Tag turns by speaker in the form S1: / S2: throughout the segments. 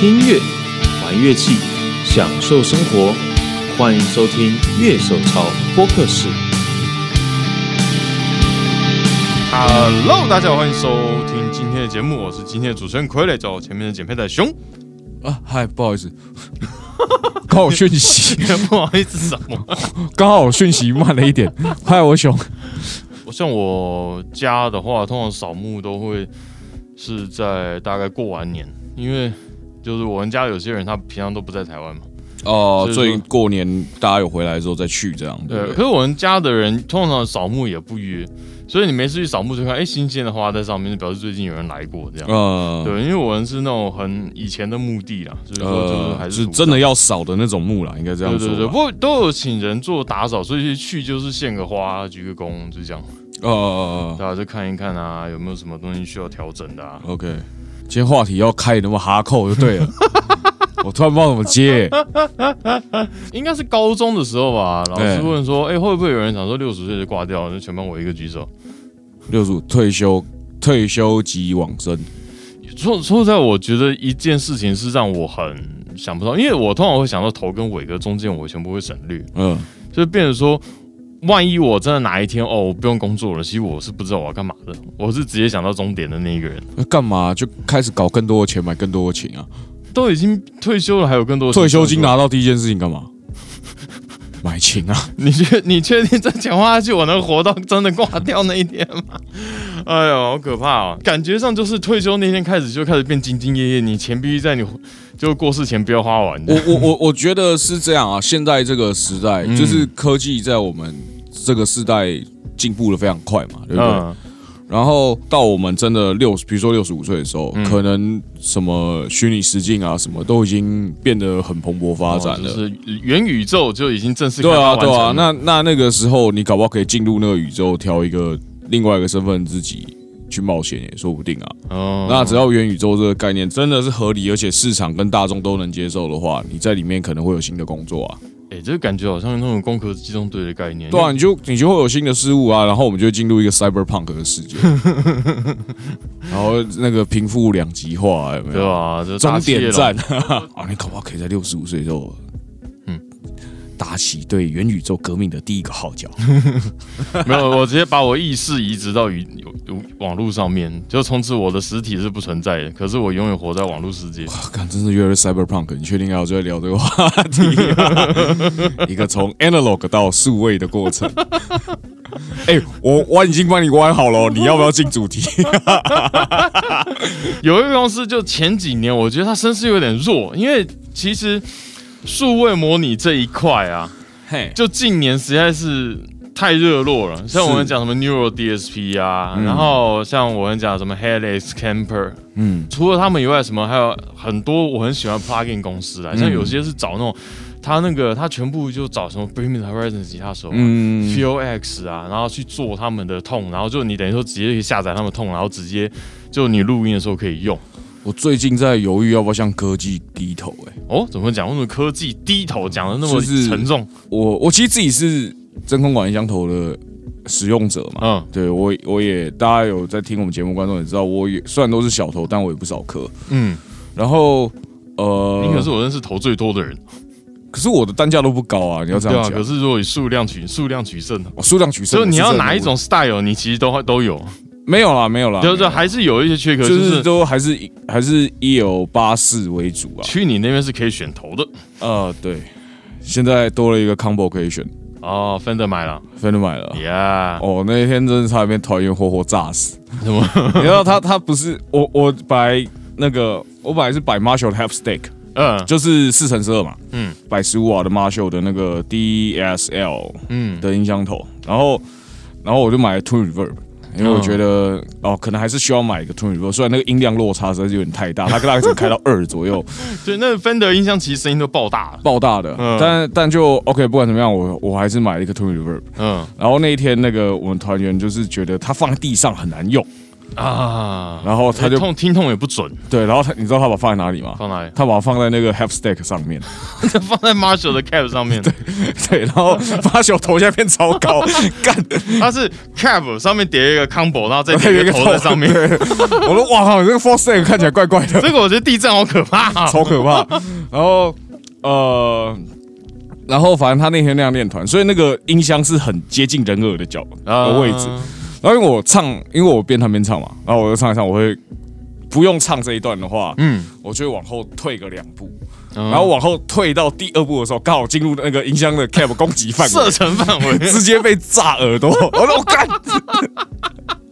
S1: 听音乐，玩乐器，享受生活。欢迎收听《乐手潮播客室》。
S2: Hello，大家好，欢迎收听今天的节目，我是今天的主持人傀儡，叫我前面的剪片仔熊。
S3: 啊，嗨，不好意思，刚好讯息，
S2: 不好意思，什么？
S3: 刚好讯息慢了一点。嗨，我熊，
S2: 我像我家的话，通常扫墓都会是在大概过完年，因为就是我们家有些人他平常都不在台湾嘛。
S3: 哦
S2: 所以说
S3: 所以过年大家有回来之后再去这样，对
S2: 对，
S3: 对？
S2: 可是我们家的人通常扫墓也不约，所以你没事去扫墓就看，哎，新鲜的花在上面，就表示最近有人来过这样。
S3: 呃，
S2: 对，因为我们是那种很以前的墓地啦，所以说就是还
S3: 呃，
S2: 是
S3: 真的要扫的那种墓啦，应该这样说。
S2: 对对对，不过都有请人做打扫，所以去就是献个花、鞠个躬，就这样，哦
S3: 呃
S2: 大家就看一看啊，有没有什么东西需要调整的啊
S3: ？，OK，今天话题要开那么哈扣就对了。我突然不知道怎么接，
S2: 应该是高中的时候吧，老师问说，哎、会不会有人想说六十岁就挂掉了？就全班我一个举手。
S3: 六十五退休，退休及往生。
S2: 说说实在，我觉得一件事情是让我很想不到，因为我通常会想到头跟尾跟中间，我全部会省略，
S3: 嗯，
S2: 就变成说。万一我真的哪一天哦，我不用工作了，其实我是不知道我要干嘛的，我是直接想到终点的那一个人。
S3: 那干嘛就开始搞更多的钱，买更多的琴啊？
S2: 都已经退休了，还有更多的
S3: 退休金
S2: 拿。
S3: 拿到第一件事情干嘛？买琴啊！
S2: 你确你确定再讲话下去，我能活到真的挂掉那一天吗？哎呦，好可怕哦！感觉上就是退休那天开始就开始变兢兢业业，你钱必须在你就过世前不要花完。
S3: 我我我我觉得是这样啊，现在这个时代，
S2: 嗯
S3: 就是科技在我们这个时代进步的非常快嘛，对不对？
S2: 嗯，
S3: 然后到我们真的六，比如说六十五岁的时候，
S2: 嗯
S3: 可能什么虚拟实境啊，什么都已经变得很蓬勃发展了。
S2: 哦就是元宇宙就已经正式
S3: 对啊，对啊，那那那个时候你搞不好可以进入那个宇宙，挑一个另外一个身份自己去冒险也说不定啊。
S2: 哦
S3: 那只要元宇宙这个概念真的是合理，而且市场跟大众都能接受的话，你在里面可能会有新的工作啊。
S2: 哎、这个感觉好像那种攻壳机动队的概念。
S3: 对啊，你就你就会有新的事物啊，然后我们就会进入一个 cyberpunk 的世界，然后那个贫富两极化，有没有？
S2: 对啊，就
S3: 终点站
S2: 龙
S3: 啊，你搞不好可以在六十五岁之后，嗯
S2: 嗯，
S3: 打起对元宇宙革命的第一个号角。
S2: 没有，我直接把我意识移植到网络上面，就从此我的实体是不存在的，可是我永远活在网络世界。
S3: 看，真是越来越 cyberpunk，你确定要再聊这个话题、啊？一个从 analog 到数位的过程。哎、我弯已经帮你弯好了哦，你要不要进主题？
S2: 有一个公司就前几年，我觉得它声势有点弱，因为其实数位模拟这一块啊，
S3: 嘿，
S2: 就近年实在是太热络了。像我们讲什么 Neural DSP 啊，然后像我们讲什么 Helix Camper，
S3: 嗯，
S2: 除了他们以外，什么还有很多我很喜欢 plugin 公司啊，像有些是找那种他那个他全部就找什么 Bring Me the Horizon 吉他手啊。
S3: 嗯
S2: Feel X 啊，然后去做他们的痛，然后就你等于说直接可以下载他们痛，然后直接就你录音的时候可以用。
S3: 我最近在犹豫要不要向科技低头、哎，
S2: 哦，怎么讲？为什么科技低头讲的那么
S3: 就是
S2: 沉重？
S3: 我我其实自己是真空管音箱头的使用者嘛，
S2: 嗯
S3: 对我我也大家有在听我们节目，观众也知道，我也虽然都是小头，但我也不少颗。
S2: 嗯，
S3: 然后呃，
S2: 你可是我认识头最多的人，
S3: 可是我的单价都不高啊，你要这
S2: 对啊。
S3: 样讲，
S2: 可是如果以数量取数量取胜，
S3: 哦数量取胜，
S2: 就你要哪一种 style，你其实都都有，
S3: 没有啦，没有啦，
S2: 就是还是有一些缺口，
S3: 就
S2: 就是是
S3: 都还是还是 E L 八四为主啊。
S2: 去你那边是可以选头的
S3: 呃，对，现在多了一个 combo 可以选，
S2: 哦。Fender 买了
S3: 分都买了。
S2: ，Yeah，
S3: 哦，那一天真的差点被团员活活炸死。
S2: 什么？
S3: 你知道他他不是我我摆那个我本来是摆 Marshall 的 Half Stack，
S2: 嗯
S3: 就是四乘十二嘛，
S2: 嗯
S3: 摆十五瓦的 Marshall 的那个 DSL
S2: 嗯，
S3: 的音箱头，然后然后我就买了 Twin Reverb。因为我觉得哦，可能还是需要买一个 Twin Reverb，虽然那个音量落差实在是有点太大，它大概只能开到二左右，
S2: 对，那个 Fender 音箱其实声音都爆大了，
S3: 爆大的。
S2: 嗯
S3: 但但就 OK，不管怎么样，我我还是买了一个 Twin Reverb。
S2: 嗯
S3: 然后那一天那个我们团员就是觉得它放在地上很难用，
S2: 啊，
S3: 然后他就
S2: 痛听筒也不准，
S3: 对，然后他你知道他把放在哪里吗？
S2: 放哪里？
S3: 他把它放在那个 half stack 上面，
S2: 放在 Marshall 的 cap 上面，
S3: 对对，然后 Marshall 头现在变超高，干，
S2: 他是 cap 上面叠一个 combo，然后再叠一个头在上面。
S3: 我说哇靠，你这个 four stack 看起来怪怪的，
S2: 这个我觉得地震好可怕啊！
S3: 超可怕。然后呃，然后反正他那天那样练团，所以那个音箱是很接近人耳的角的位置。然后因为我唱，因为我边弹边唱嘛，然后我就唱一唱，我会不用唱这一段的话，
S2: 嗯，
S3: 我就会往后退个两步，
S2: 然
S3: 然后往后退到第二步的时候，刚好进入那个音箱的 cap 攻击范围射，
S2: 程范围，
S3: 直接被炸耳朵。我说我干，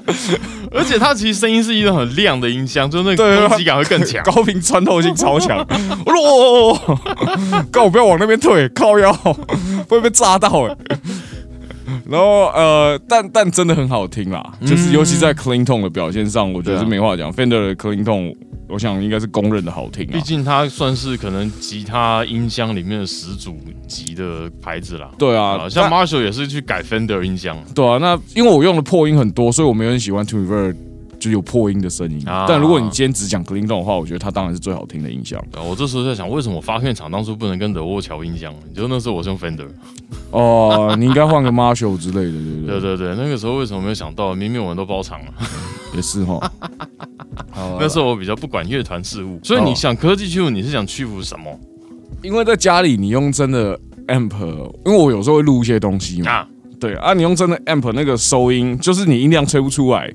S2: 而且它其实声音是一种很亮的音箱，就那
S3: 对
S2: 个攻击感会更强。
S3: 高频穿透性超强。我说哦哦哦，告我不要往那边退，靠腰会被炸到哎。然后呃，但但真的很好听啦，就是尤其在 clean tone 的表现上，我觉得是没话讲。Fender 的 clean tone，我想应该是公认的好听啊。
S2: 毕竟它算是可能吉他音箱里面的始祖级的牌子啦。
S3: 对啊
S2: 啊，，像 Marshall 也是去改 Fender 音箱，
S3: 对啊，那因为我用的破音很多，所以我没有很喜欢 Two River 就有破音的声音。
S2: 啊
S3: 但如果你今天只讲 clean 的话，我觉得它当然是最好听的音箱。
S2: 啊我这时候在想，为什么我发片厂当初不能跟德沃乔音箱？就那时候我是用 Fender。
S3: 哦，你应该换个 Marshall 之类的，对不对？
S2: 对对对，那个时候为什么没有想到？明明我们都包场了。
S3: 也是哈。
S2: 那时候我比较不管乐团事务，所以你想科技屈服，你是想屈服什么
S3: 因为在家里你用真的 amp，因为我有时候会录一些东西嘛，
S2: 啊？
S3: 对啊，你用真的 amp 那个收音，就是你音量吹不出来，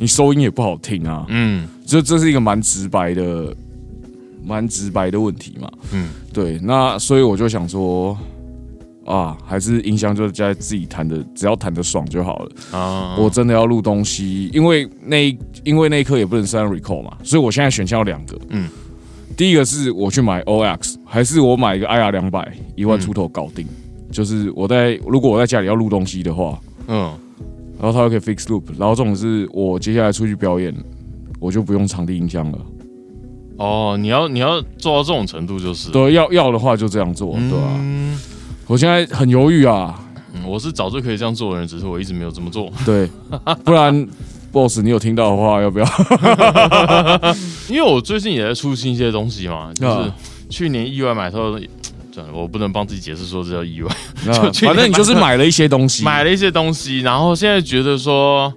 S3: 你收音也不好听啊，
S2: 嗯。
S3: 这这是一个蛮直白的、蛮直白的问题嘛。
S2: 嗯，
S3: 对，那所以我就想说，啊，还是音箱就在自己弹的，只要弹的爽就好了。
S2: 啊，
S3: 我真的要录东西，因为那一因为那一刻也不能删 recall 嘛，所以我现在选项有两个，
S2: 嗯。
S3: 嗯，第一个是我去买 OX，还是我买一个 IR 两百一万出头搞定，就是我在如果我在家里要录东西的话，
S2: 嗯
S3: 然后它又可以 fix loop，然后这种是我接下来出去表演，我就不用场地音箱了，
S2: 哦，你要你要做到这种程度就是，
S3: 对，要要的话就这样做，对吧、
S2: 嗯
S3: 我现在很犹豫啊，
S2: 嗯我是早就可以这样做的人，只是我一直没有这么做。
S3: 对，不然 boss 你有听到的话，要不要？
S2: 因为我最近也在出新一些东西嘛，就是
S3: 啊。
S2: 去年意外买到，算了，我不能帮自己解释说这叫意外，
S3: 那
S2: 就去
S3: 反正你就是买了一些东西，
S2: 买了一些东西，然后现在觉得说，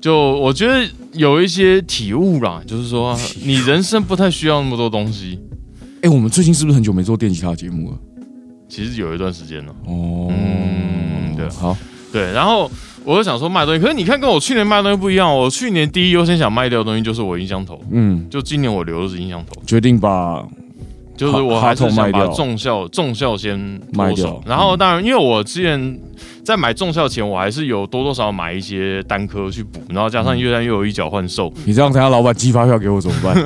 S2: 就我觉得有一些体悟啦，就是说你人生不太需要那么多东西。
S3: 哎、我们最近是不是很久没做电吉他节目了？
S2: 其实有一段时间了，
S3: 哦，
S2: 嗯对
S3: 好，
S2: 对，然后我就想说卖东西，可是你看跟我去年卖的东西不一样，我去年第一优先想卖掉的东西就是我音箱头，
S3: 嗯，
S2: 就今年我留的是音箱头，
S3: 决定把
S2: 就是我还是想把重效重效先脱手。
S3: 卖掉，
S2: 然后当然因为我之前在买重效前，我还是有多多少少买一些单科去补，然后加上越来越有一角换售，
S3: 你这样，等下老板寄发票给我怎么办？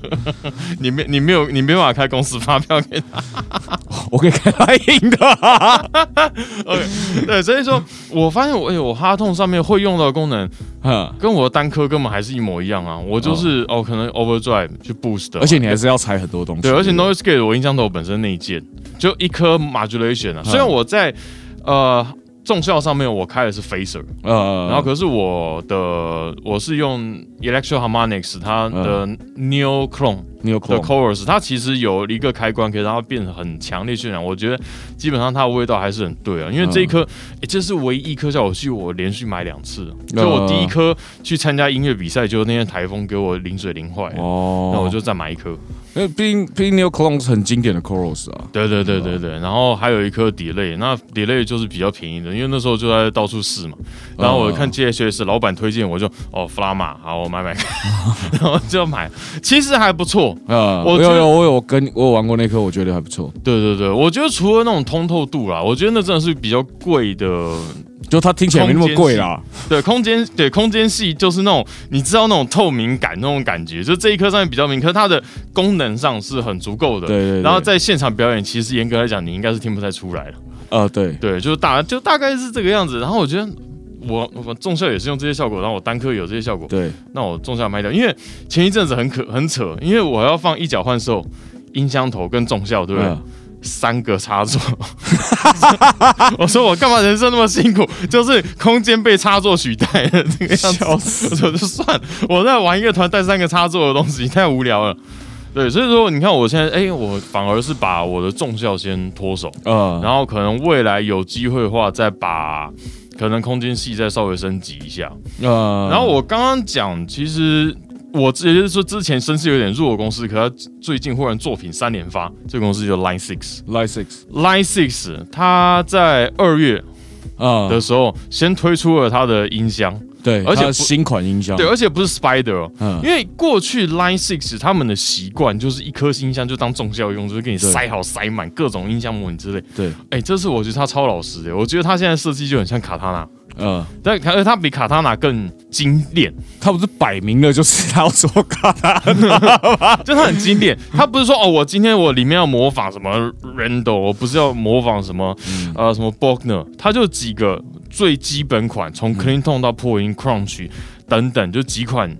S2: 你没你没有你没办法开公司发票给他。
S3: 我可以开他印的。
S2: OK，对，所以说我发现我哎、我哈痛上面会用到的功能，
S3: 哼
S2: 跟我的单科根本还是一模一样啊。我就是哦可能 overdrive 去 boost，的
S3: 而且你还是要拆很多东西。
S2: 对，而且 noise gate 我印象头本身那一件就一颗 modulation 啊。虽然我在呃重效上面我开的是 phaser，
S3: 呃，
S2: 然后可是我的我是用 electro harmonics 它的 neo clone
S3: 你有
S2: 的
S3: clone
S2: chorus，它其实有一个开关可以让它变得很强烈渲染。我觉得基本上它的味道还是很对啊，因为这一颗，诶这是唯一一颗效果器，我连续买两次就我第一颗去参加音乐比赛，就那天台风给我淋水淋坏了，
S3: 哦，
S2: 那我就再买一颗。
S3: 因为毕竟毕竟 Neo Clone 是很经典的 chorus 啊。
S2: 对对对对对，然后还有一颗 delay，那 delay 就是比较便宜的，因为那时候就在到处试嘛。然后我看 GHS 老板推荐，我就哦弗拉玛，好我买买看，然后就买，其实还不错。
S3: 啊，
S2: 我
S3: 有有我有跟我有玩过那颗，我觉得还不错。
S2: 对对对，我觉得除了那种通透度啦，我觉得那真的是比较贵的。
S3: 就它听起来没那么贵啦。
S2: 对，空间对空间系就是那种你知道那种透明感那种感觉，就这一颗上面比较明，可是它的功能上是很足够的。
S3: 对对对
S2: 然后在现场表演，其实严格来讲，你应该是听不太出来的。
S3: 呃，对，
S2: 对，就是大就大概是这个样子。然后我觉得我我重效也是用这些效果，然后我单颗有这些效果，
S3: 对，
S2: 那我重效卖掉。因为前一阵子很可很扯，因为我要放一脚换兽音箱头跟重效，对不对？
S3: 嗯
S2: 三个插座。我说我干嘛人生那么辛苦，就是空间被插座取代了这个样子。我就算我在玩一个团带三个插座的东西，太无聊了。对，所以说你看我现在，哎、我反而是把我的重效先脱手，
S3: 呃，
S2: 然后可能未来有机会的话，再把可能空间系再稍微升级一下。
S3: 呃，
S2: 然后我刚刚讲，其实我也就是说之前声势有点弱的公司，可他最近忽然作品三连发，这个公司叫 Line Six。
S3: Light
S2: Six，Line Six 他在二月
S3: 啊。
S2: 的，时候先推出了他的音箱，
S3: 对，
S2: 而且
S3: 新款音箱，
S2: 对，而且不是 Spider 哦。
S3: 嗯。
S2: 因为过去 Line Six 他们的习惯就是一颗音箱就当重效用，就是给你塞好塞满各种音箱模拟之类。
S3: 对，
S2: 哎，这次我觉得他超老实的，我觉得他现在设计就很像卡塔纳，
S3: 嗯，
S2: 但而他比卡塔纳更精炼，
S3: 他不是摆明了就是他要做卡塔纳，
S2: 就他很精炼。他不是说哦，我今天我里面要模仿什么 Randall，我不是要模仿什么、
S3: 嗯。
S2: 呃什么 Bogner，他就几个最基本款，从
S3: 嗯
S2: Clean Tone 到破音 Crunch 等等，就几款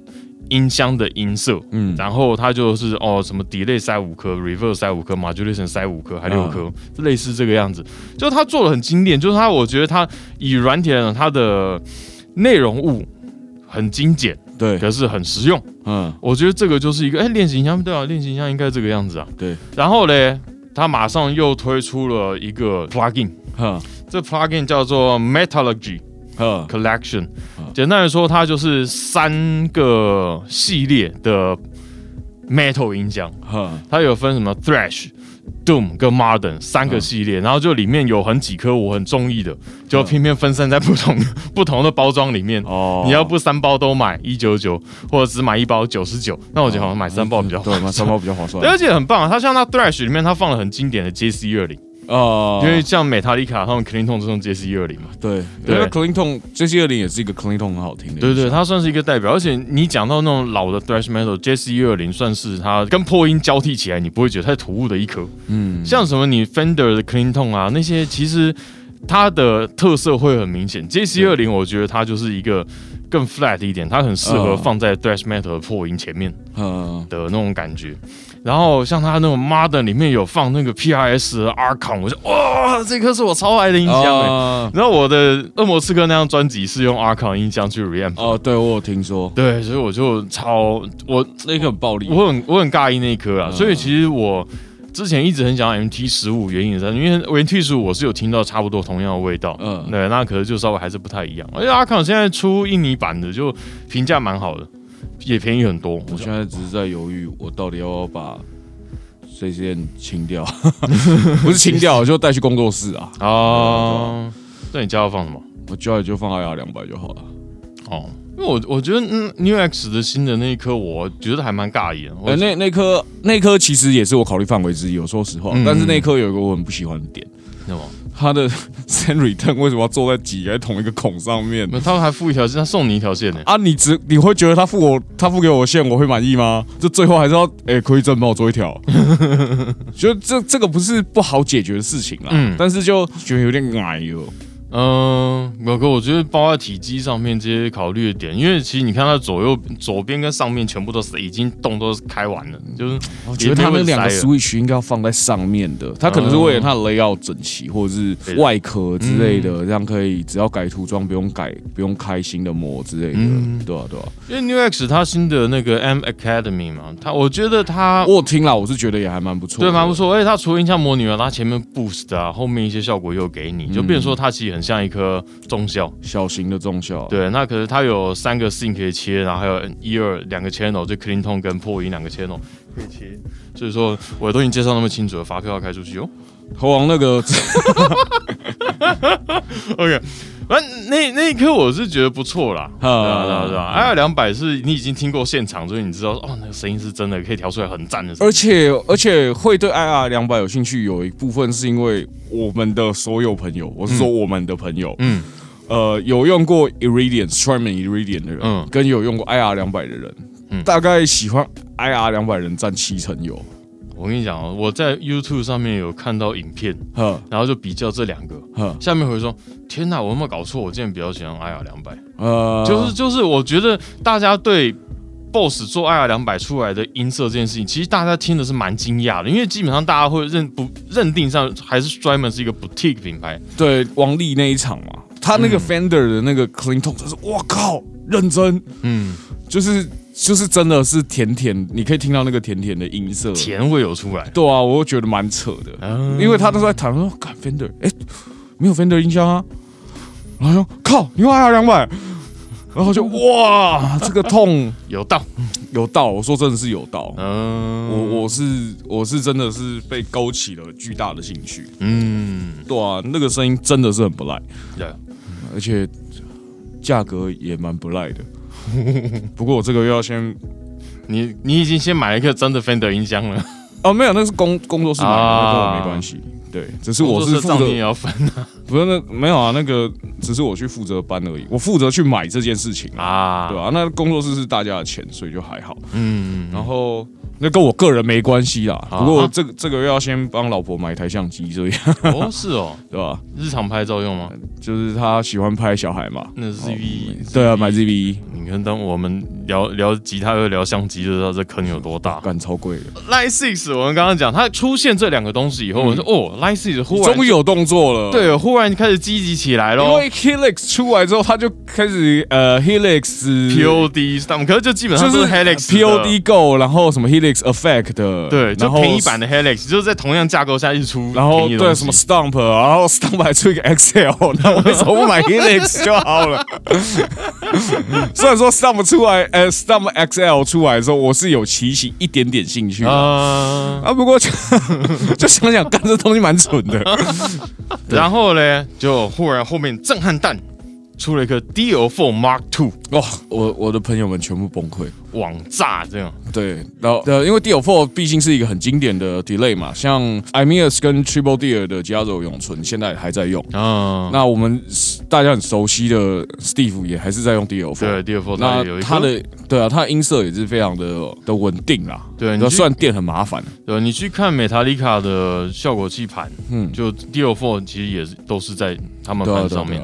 S2: 音箱的音色。
S3: 嗯，
S2: 然后它就是哦，什么 delay 塞五颗，reverse 塞五颗，modulation 塞五颗，还六
S3: 嗯
S2: 颗，类似这个样子。就它做的很经典，就是它，我觉得它以软体来讲，它的内容物很精简，
S3: 对，
S2: 可是很实用。
S3: 嗯，
S2: 我觉得这个就是一个哎，练习音箱对啊，练习音箱应该这个样子啊。
S3: 对，
S2: 然后嘞，它马上又推出了一个 plugin，
S3: 哈，
S2: 这 plugin 叫做 Metallurgy
S3: 哈
S2: ，Collection。
S3: 嗯。
S2: 简单来说，它就是三个系列的 metal 音箱。
S3: 哈，
S2: 它有分什么 thrash、doom 跟 modern 三个系列，然后就里面有很几颗我很中意的，就偏偏分散在不同 不同的包装里面。
S3: 哦，
S2: 你要不三包都买一九九，或者只买一包九十九，那我觉得好像买三包比较划
S3: 对，买三包比较划算。
S2: 对，，而且很棒啊！它像它 thrash 里面，它放了很经典的 JC 二零，
S3: 哦，
S2: 因为像美塔丽卡他们 Clean Tone 这种 JC 二零嘛。
S3: 对，
S2: 对
S3: 因为 Clean Tone 这些二零也是一个 Clean Tone 很好听的，
S2: 对对，它算是一个代表，而且你讲到那种老的 thrash metal，JC 二零算是它跟破音交替起来，你不会觉得太突兀的一颗。
S3: 嗯，
S2: 像什么你 Fender 的 Clean Tone 啊，那些其实它的特色会很明显。JC 二零我觉得它就是一个更 flat 一点，它很适合
S3: 嗯
S2: 放在 thrash metal 的破音前面
S3: 嗯，
S2: 的那种感觉。然后像他那种 Modern 里面有放那个 PRS 的 Archon，我就哇，这颗是我超爱的音箱哎、
S3: 哦
S2: 然后我的恶魔刺客那张专辑是用 Archon 音箱去 reamp，、
S3: 哦，对我有听说，
S2: 对，所以我就超我
S3: 那个很暴力，
S2: 我很我很尬意那一颗啊，
S3: 嗯。
S2: 所以其实我之前一直很想要 MT 十五，原因也在，因为 MT 十五我是有听到差不多同样的味道，
S3: 嗯。
S2: 对，那可是就稍微还是不太一样。而且阿康现在出印尼版的，就评价蛮好的，也便宜很多。
S3: 我现在只是在犹豫，我到底要不要把这些清掉，不是清掉，就带去工作室啊。
S2: 啊，那你家要放什么？
S3: 我家里就放 IR 两百就好了。
S2: 哦，因为我我觉得嗯 New X 的新的那一颗，我觉得还蛮尬意的。
S3: 那那颗那颗其实也是我考虑范围之一，我说实话。
S2: 嗯
S3: 但是那颗有一个我很不喜欢的点，
S2: 什么？
S3: 它的 send return 为什么要坐在挤在同一个孔上面？
S2: 那他还附一条线，他送你一条线呢。
S3: 啊，你只你会觉得他付我他付给我线，我会满意吗？这最后还是要哎，可以真帮我做一条，就这这个不是不好解决的事情啦。
S2: 嗯
S3: 但是就觉得有点矮哟。
S2: 嗯，表哥我觉得包在体积上面这些考虑的点，因为其实你看它左右左边跟上面全部都是已经洞都是开完了，就是
S3: 我觉得他们两个 switch 应该要放在上面的，它可能是为了它的 layout 整齐，或者是外壳之类的，这样可以只要改涂装，不用改，不用开新的模之类的，
S2: 嗯
S3: 对啊对啊。
S2: 因为 New X 它新的那个 M Academy 嘛，它我觉得它
S3: 我听了，我是觉得也还蛮不错，
S2: 对蛮不。错，而且它除了音箱模拟啊，它前面 boost 啊，后面一些效果又给你，就变成说它其实很像一颗中效。
S3: 小型的中效，，
S2: 对，那可是它有三个 sync 可以切，然后还有一二两个 channel，就 clean tone 跟破音两个 channel 可以切。所以说我都已经介绍那么清楚了，发票要开出去哦。
S3: 猴王那个
S2: OK，反正那那一刻我是觉得不错啦，对啊对啊对啊，I 二两百是你已经听过现场，所以你知道哦，那个声音是真的可以调出来很赞的。
S3: 而且而且会对 IR 两百有兴趣，有一部分是因为我们的所有朋友，我是说我们的朋友，
S2: 嗯
S3: 呃，有用过 Iridium、Strymon Iridium 的人，
S2: 嗯
S3: 跟有用过 IR 两百的人，
S2: 嗯
S3: 大概喜欢 IR 两百人占七成有，
S2: 我跟你讲哦，我在 YouTube 上面有看到影片，
S3: 呵
S2: 然后就比较这两个，
S3: 呵，
S2: 下面回说：天哪，我有没有搞错？我竟然比较喜欢 IR 两百，
S3: 呃，
S2: 就是就是，我觉得大家对 BOSS 做 IR 两百出来的音色这件事情，其实大家听的是蛮惊讶的，因为基本上大家会认不认定上还是 Strymon 是一个 boutique 品牌，
S3: 对王力那一场嘛，他那个 Fender 的那个 clean tone，就是我靠，认真，
S2: 嗯，
S3: 就是就是真的是甜甜，你可以听到那个甜甜的音色。
S2: 甜味有出来，
S3: 对啊，我觉得蛮扯的，
S2: 嗯
S3: 因为他都在谈说，看 Fender，哎、没有 Fender 音箱啊，然后说靠，你用 IR 两百，然后就哇，这个痛。
S2: 有道，
S3: 有道，我说真的是有道，
S2: 嗯，
S3: 我我是我是真的是被勾起了巨大的兴趣，
S2: 嗯，
S3: 对啊，那个声音真的是很不赖，
S2: 对，
S3: 而且价格也蛮不赖的。不过我这个又要先
S2: 你你已经先买了一个真的 Fender 音箱了，
S3: 哦，没有，那是工工作室买的，跟我没关系。对，只是我是负责
S2: 你也要分啊。
S3: 不是那没有啊，那个只是我去负责搬而已，我负责去买这件事情啊，
S2: 啊，
S3: 对吧、那工作室是大家的钱，所以就还好。
S2: 嗯，
S3: 然后那跟我个人没关系啦，
S2: 啊
S3: 不过这个这个要先帮老婆买一台相机，所以
S2: 哦是哦，
S3: 对吧？
S2: 日常拍照用吗？
S3: 就是她喜欢拍小孩嘛，
S2: 那是 ZV，
S3: 对啊，买 ZV
S2: 你看，当我们聊聊吉他又聊相机，就知道这坑有多大。
S3: 干超贵的
S2: ，Line Six，我们刚刚讲，它出现这两个东西以后，我说哦，Line Six 忽然
S3: 终于有动作了。。
S2: 对，忽然开始积极起来
S3: 了
S2: 因。
S3: 为 Helix 出来之后，他就开始呃 Helix
S2: POD Stomp，可是就基本上
S3: 就
S2: 是 Helix 的
S3: POD Go，然后什么 Helix Effect 的，
S2: 对，就
S3: 然后
S2: 便宜版的 Helix，就是在同样架构下一出
S3: 然后对什么 Stomp，然后 Stomp 还出一个 XL，那为什么不买 Helix 就好了？虽然说 Stomp 出来，呃，Stomp XL 出来的时候，我是有起起一点点兴趣的
S2: 啊，
S3: 啊，不过就 就想想，干这东西蛮蠢的。
S2: 然后呢，就忽然后面震撼弹出了一个 D L Four Mark Two
S3: 哇，我我的朋友们全部崩溃。
S2: 网炸这样，
S3: 对，然后呃，因为 DL Four 毕竟是一个很经典的 delay 嘛，像 Imeus 跟 Triple Deer 的加州永存现在还在用。
S2: 啊，
S3: 那我们大家很熟悉的 Steve 也还是在用
S2: 对
S3: Four。
S2: DL4 它
S3: 那
S2: 有一个
S3: 它的对啊，它的音色也是非常的的稳定啦。
S2: 对你去
S3: 那虽然电很麻烦，
S2: 对，你去看美塔利卡的效果器盘，
S3: 嗯，
S2: 就 D L Four 其实也是都是在他们盘上面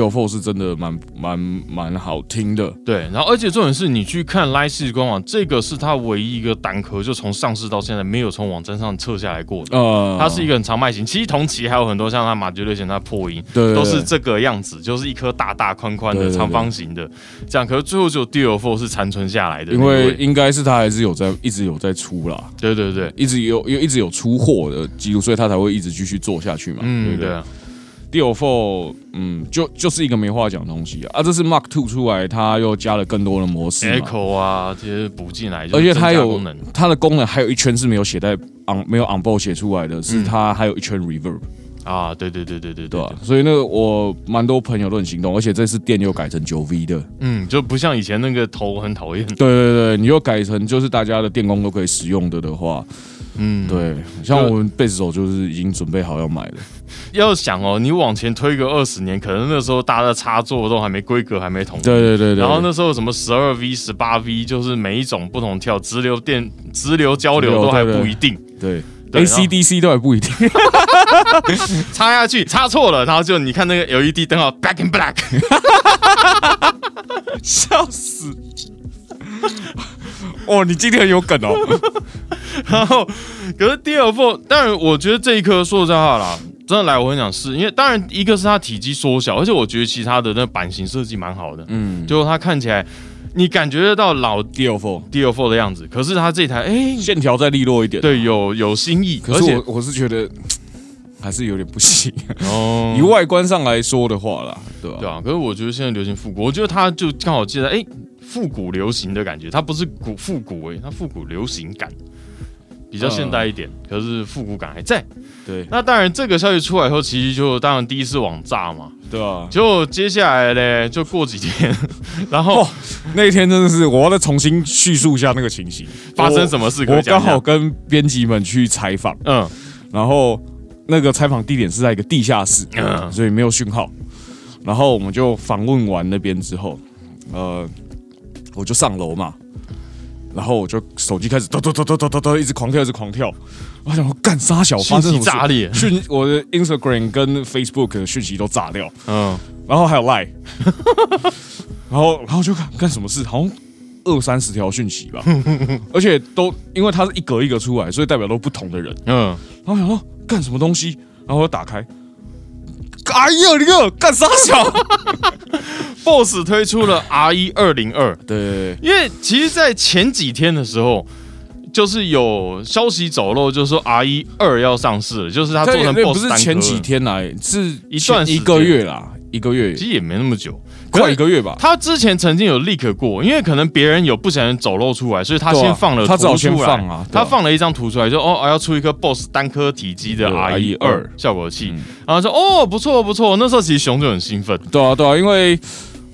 S3: Four 是真的蛮蛮蛮好听的。
S2: 对，然后而且重点是你去看 l i 世官网，这个是它唯一一个单壳，就从上市到现在没有从网站上撤下来过的。
S3: 呃，
S2: 它是一个很长卖型，其实同期还有很多像它马爵类型、它破音
S3: 对
S2: 都是这个样子，就是一颗大大宽宽的长方形的这样。可是最后只有 DL4 是残存下来的
S3: 因为应该是它还是有在一直有在出啦，
S2: 对对对，
S3: 一直有有一直有出货的记录，所以它才会一直继续做下去嘛。对
S2: 嗯，
S3: 不对
S2: 对啊
S3: ，DL Four，嗯，就就是一个没话讲的东西啊。啊，这是 Mark Two 出来，它又加了更多的模式嘛
S2: ，，Echo 啊这些补进来，
S3: 而且它有
S2: 功能。
S3: 它的功能还有一圈是没有写在 on 没有 on board 写出来的，是它还有一圈 reverb，、
S2: 啊，对对对对对
S3: 对。吧、所以那个我蛮多朋友都很心动，而且这次电又改成九 V 的，
S2: 嗯，就不像以前那个头很讨厌，
S3: 对对对，你又改成就是大家的电工都可以使用的的话，
S2: 嗯，
S3: 对，像我们贝斯手就是已经准备好要买了，
S2: 要想哦，你往前推个二十年，可能那时候大家的插座都还没规格，还没统一。
S3: 对对对对，
S2: 然后那时候什么十二 V、十八 V，就是每一种不同跳直流电、直流交流都还不一定，
S3: 对。
S2: 对
S3: ACDC 都还不一定，
S2: 插下去插错了，然后就你看那个 LED 灯号 Back in Black，
S3: 笑死！哦，你今天很有梗哦。
S2: 然后可是 DL4，当然我觉得这一颗说实在话啦，真的来我很想试，因为当然一个是它体积缩小，而且我觉得其他的那版型设计蛮好的，
S3: 嗯，
S2: 就它看起来你感觉得到老
S3: Four
S2: DL4 的样子，可是它这台哎、
S3: 线条再利落一点。，
S2: 对有有新意，
S3: 可是我我是觉得还是有点不行。
S2: 哦。
S3: 以外观上来说的话啦，对吧？
S2: 对啊，可是我觉得现在流行复古，我觉得它就刚好接在哎复古流行的感觉，它不是古复古哎、它复古流行感比较现代一点，可是复古感还在。
S3: 对。
S2: 那当然，这个消息出来以后，其实就当然第一次网炸嘛，
S3: 对啊，
S2: 结果接下来嘞就过几天，然后
S3: 哦那一天真的是我要再重新叙述一下那个情形，
S2: 发生什么事
S3: 我刚好跟编辑们去采访，
S2: 嗯。
S3: 然后那个采访地点是在一个地下室，
S2: 嗯。
S3: 所以没有讯号。然后我们就访问完那边之后，呃，我就上楼嘛，然后我就手机开始抖抖抖抖抖抖抖，一直狂跳，一直狂跳。我想说干啥小发生事？
S2: 炸裂，
S3: 讯我的 Instagram 跟 Facebook 的讯息都炸掉，
S2: 嗯。
S3: 然后还有 Line，然后然后就看干什么事，好像二三十条讯息吧，而且都因为它是一格一格出来，所以代表都不同的人。
S2: 嗯，
S3: 然后我想说干什么东西，然后我打开，哎呀，你个干啥小？
S2: BOSS 推出了 R 一二零二，
S3: 对，
S2: 因为其实，在前几天的时候，就是有消息走漏，就是说 R 一二要上市了，就是它做成 BOSS 不
S3: 是前几，天来，是
S2: 一段
S3: 一个月啦，一个月，
S2: 其实也没那么久，
S3: 快一个月吧。
S2: 他之前曾经有 leak 过，因为可能别人有不小心走漏出来，所以他先放了
S3: 他只好先
S2: 图出来。
S3: 放啊对啊。
S2: 他放了一张图出来，就哦要出一颗 BOSS 单颗体积的 RE 二。效果器。
S3: 嗯，
S2: 然后说哦不错不错，那时候其实熊就很兴奋，
S3: 对啊，对啊，因为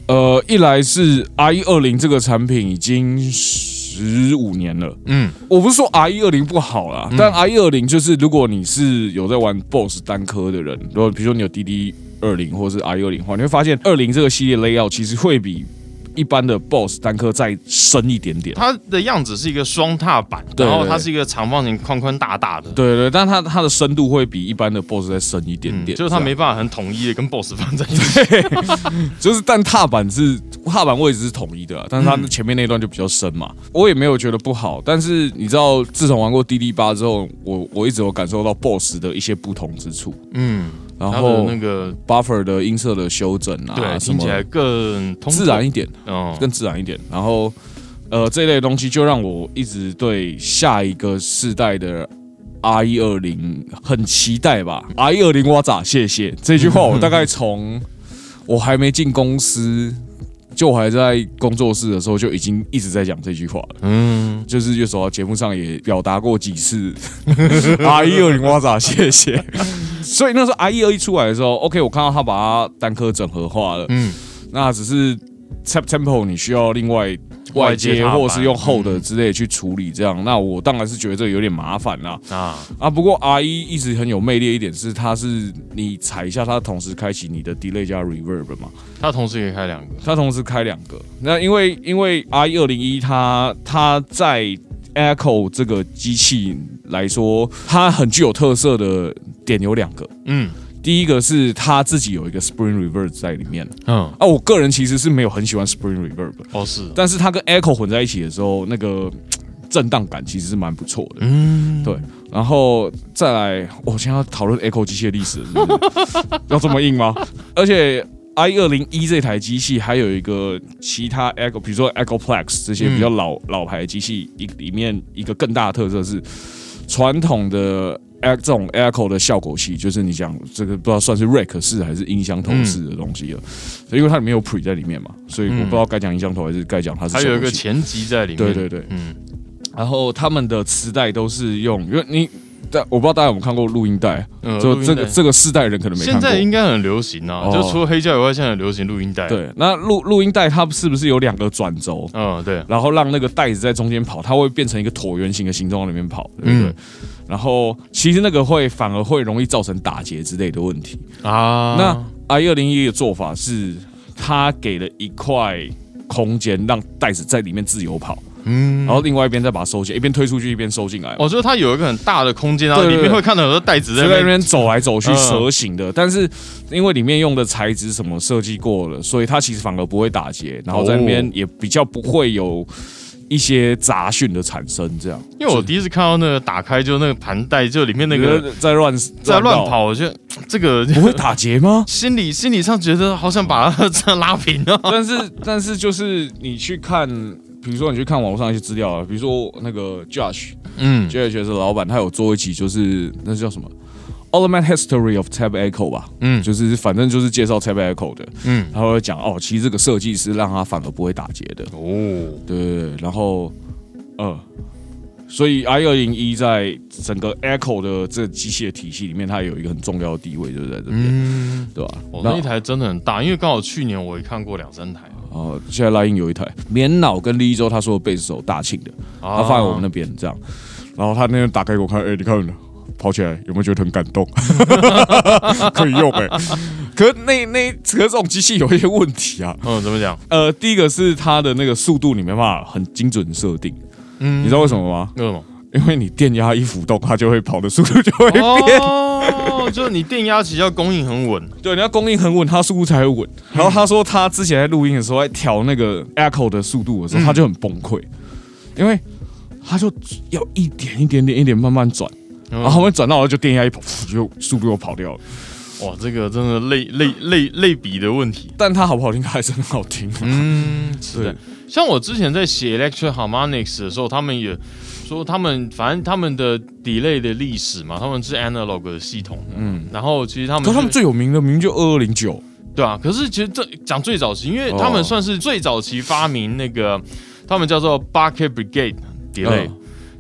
S3: 呃，一来是 RE 二零这个产品已经十五年了。
S2: 嗯。
S3: 我不是说 R 一二零不好啦，但 R 一二零就是如果你是有在玩 BOSS 单颗的人，如果比如说你有 DD 二零或者是一二零的话，你会发现二零这个系列 layout 其实会比一般的 BOSS 单颗再深一点点。
S2: 它的样子是一个双踏板，
S3: 对
S2: 然后它是一个长方形宽宽大大的，
S3: 对对，但它它的深度会比一般的 BOSS 再深一点
S2: 嗯，
S3: 点，
S2: 就是它没办法很统一的跟 BOSS 放在一起，
S3: 就是但踏板是踏板位置是统一的啊，但是它前面那段就比较深嘛。我也没有觉得不好，但是你知道，自从玩过 DD 八之后，我我一直有感受到 BOSS 的一些不同之处，
S2: 嗯，
S3: 然后
S2: 那个
S3: buffer 的音色的修整啊，
S2: 对听起来更通
S3: 自然一点，
S2: 哦，
S3: 更自然一点。然后呃这一类东西就让我一直对下一个世代的。R 一二零很期待吧？R 一二零哇咋谢谢这句话，我大概从我还没进公司，就我还在工作室的时候就已经一直在讲这句话了。
S2: 嗯，
S3: 就是有时候节目上也表达过几次 阿姨二零哇咋谢谢。所以那时候阿姨二一出来的时候，OK，我看到他把它单颗整合化了，
S2: 嗯，
S3: 那只是 tap tempo 你需要另外外接或者是用厚的之类去处理，这样，那我当然是觉得这个有点麻烦啦。
S2: 啊，
S3: 啊，不过 R 一一直很有魅力的一点是，它是你踩一下，它同时开启你的 delay 加 reverb 嘛，
S2: 它同时可以开两个，
S3: 它同时开两个。那因为因为 R 一二零一它它在 Echo 这个机器来说，它很具有特色的点有两个。
S2: 嗯
S3: 第一个是他自己有一个 Spring Reverb 在里面。
S2: 嗯，
S3: 啊，我个人其实是没有很喜欢 Spring Reverb，
S2: 哦是，
S3: 但是它跟 Echo 混在一起的时候，那个震荡感其实是蛮不错的。
S2: 嗯，
S3: 对，然后再来，我现在要讨论 Echo 机械历史是是 要这么硬吗？而且 i 二零一这台机器还有一个其他 Echo，比如说 Echoplex 这些比较老、老牌的机器，一里面一个更大的特色是传统的。a 这种 Echo 的效果器，就是你讲这个不知道算是 Rack 式还是音箱头式的东西了，所以因为它里面有 Pre 在里面嘛，所以我不知道该讲音箱头还是该讲它是
S2: 还有一个前级在里面，
S3: 对对对，
S2: 嗯，
S3: 然后他们的磁带都是用，因为你但我不知道大家有没有看过录音带，
S2: 呃
S3: 就这
S2: 录音带
S3: 个这个世代人可能没看过。
S2: 现在应该很流行啊，
S3: 哦
S2: 就除了黑胶以外，现在很流行录音带。，
S3: 对，那录录音带它是不是有两个转轴，
S2: 嗯，对，
S3: 然后让那个带子在中间跑，它会变成一个椭圆形的形状往里面跑，对不对？
S2: 嗯
S3: 然后其实那个会反而会容易造成打结之类的问题。
S2: 啊，
S3: 那 i 二零一的做法是，它给了一块空间让带子在里面自由跑，
S2: 嗯，
S3: 然后另外一边再把它收进，一边推出去一边收进来嘛。
S2: 哦，就是它有一个很大的空间，然后
S3: 对对对
S2: 里面会看到很多袋子在
S3: 那
S2: 那边。
S3: 走来走去
S2: 嗯
S3: 蛇形的，但是因为里面用的材质什么设计过了，所以它其实反而不会打结，然后在那边
S2: 哦
S3: 也比较不会有一些杂讯的产生，这样。
S2: 因为我第一次看到那个打开，就那个盘带，就里面那个
S3: 在乱
S2: 在乱，跑，我觉得这个？
S3: 不会打结吗
S2: 心理心理上觉得好想把它这 样拉平啊。
S3: 但是但是就是你去看，比如说你去看网络上一些资料啊，比如说那个 Josh
S2: 嗯。
S3: Josh 是老板，他有做一集就是那叫什么？Ultimate History of Tab Echo 吧，
S2: 嗯。
S3: 就是反正就是介绍 Tab Echo 的，
S2: 嗯，
S3: 他会讲哦，其实这个设计是让他反而不会打结的，
S2: 哦，
S3: 对对对，然后呃，所以 i 二零一在整个 Echo 的这机械体系里面，它有一个很重要的地位，就是在这边，
S2: 嗯，
S3: 对吧？
S2: 我那一台真的很大，因为刚好去年我也看过两三台，
S3: 哦，现在拉音有一台棉脑跟利州，他说的贝斯手大庆的，他放在我们那边这样，然后他那天打开给我看，哎、你看跑起来有没有觉得很感动？可以用哎、可是那那可是这种机器有一些问题啊，
S2: 嗯，怎么讲？
S3: 呃，第一个是它的那个速度你没办法很精准设定，
S2: 嗯
S3: 你知道为什么吗？
S2: 为什么？
S3: 因为你电压一浮动，它就会跑的速度就会变。
S2: 哦，哦，就是你电压其实要供应很稳，
S3: 对，你要供应很稳，它速度才会稳。然后他说他之前在录音的时候，在调那个 echo 的速度的时候，
S2: 嗯
S3: 他就很崩溃，因为他就要一点一点点一点慢慢转，然后后面转到了就电压一跑，就速度又跑掉了。
S2: 哇，这个真的类类类类比的问题。
S3: 但它好不好听，它还是很好听。
S2: 嗯，是的。像我之前在写 Electric Harmonics 的时候，他们也说他们反正他们的 delay 的历史嘛，他们是 analog 的系统，
S3: 嗯，
S2: 然后其实他们
S3: 可是他们最有名的明明就二二零九，
S2: 对啊，可是其实这讲最早期，因为他们
S3: 哦。
S2: 算是最早期发明那个，他们叫做 Bucket Brigade delay。
S3: 嗯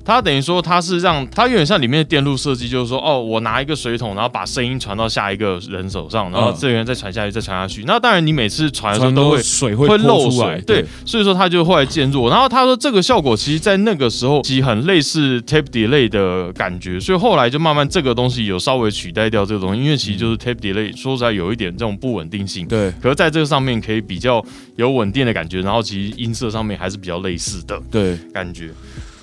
S2: 它等于说，它是让它有点像里面的电路设计，就是说，哦，我拿一个水桶，然后把声音传到下一个人手上，然后
S3: 嗯
S2: 这个人再传下去，再传下去。那当然，你每次传的时候都会
S3: 水会
S2: 会漏
S3: 出来
S2: 水，对，所以说它就后来渐弱。然后他说这个效果其实，在那个时候其实很类似 tape delay 的感觉，所以后来就慢慢这个东西有稍微取代掉这个东西，因为其实就是 tape delay 说实在有一点这种不稳定性。
S3: 对
S2: 可是在这个上面可以比较有稳定的感觉，然后其实音色上面还是比较类似的
S3: 对，
S2: 感觉。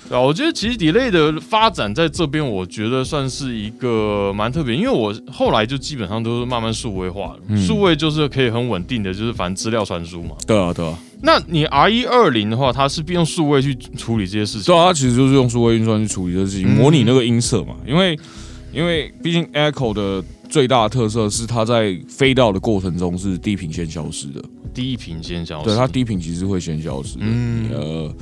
S2: 对啊，我觉得其实 delay 的发展在这边，我觉得算是一个蛮特别，因为我后来就基本上都是慢慢数位化了，
S3: 嗯
S2: 数位就是可以很稳定的，就是反正资料传输嘛。
S3: 对啊，对啊，
S2: 那你 R 一二零的话，它是用数位去处理这些事情。
S3: 对啊，它其实就是用数位运算去处理这些事情，
S2: 嗯
S3: 模拟那个音色嘛。因为因为毕竟 Echo 的最大的特色是它在飞到的过程中是低频先消失的，
S2: 第一屏先消失。
S3: 对，它低频其实会先消失的。
S2: 嗯
S3: 呃，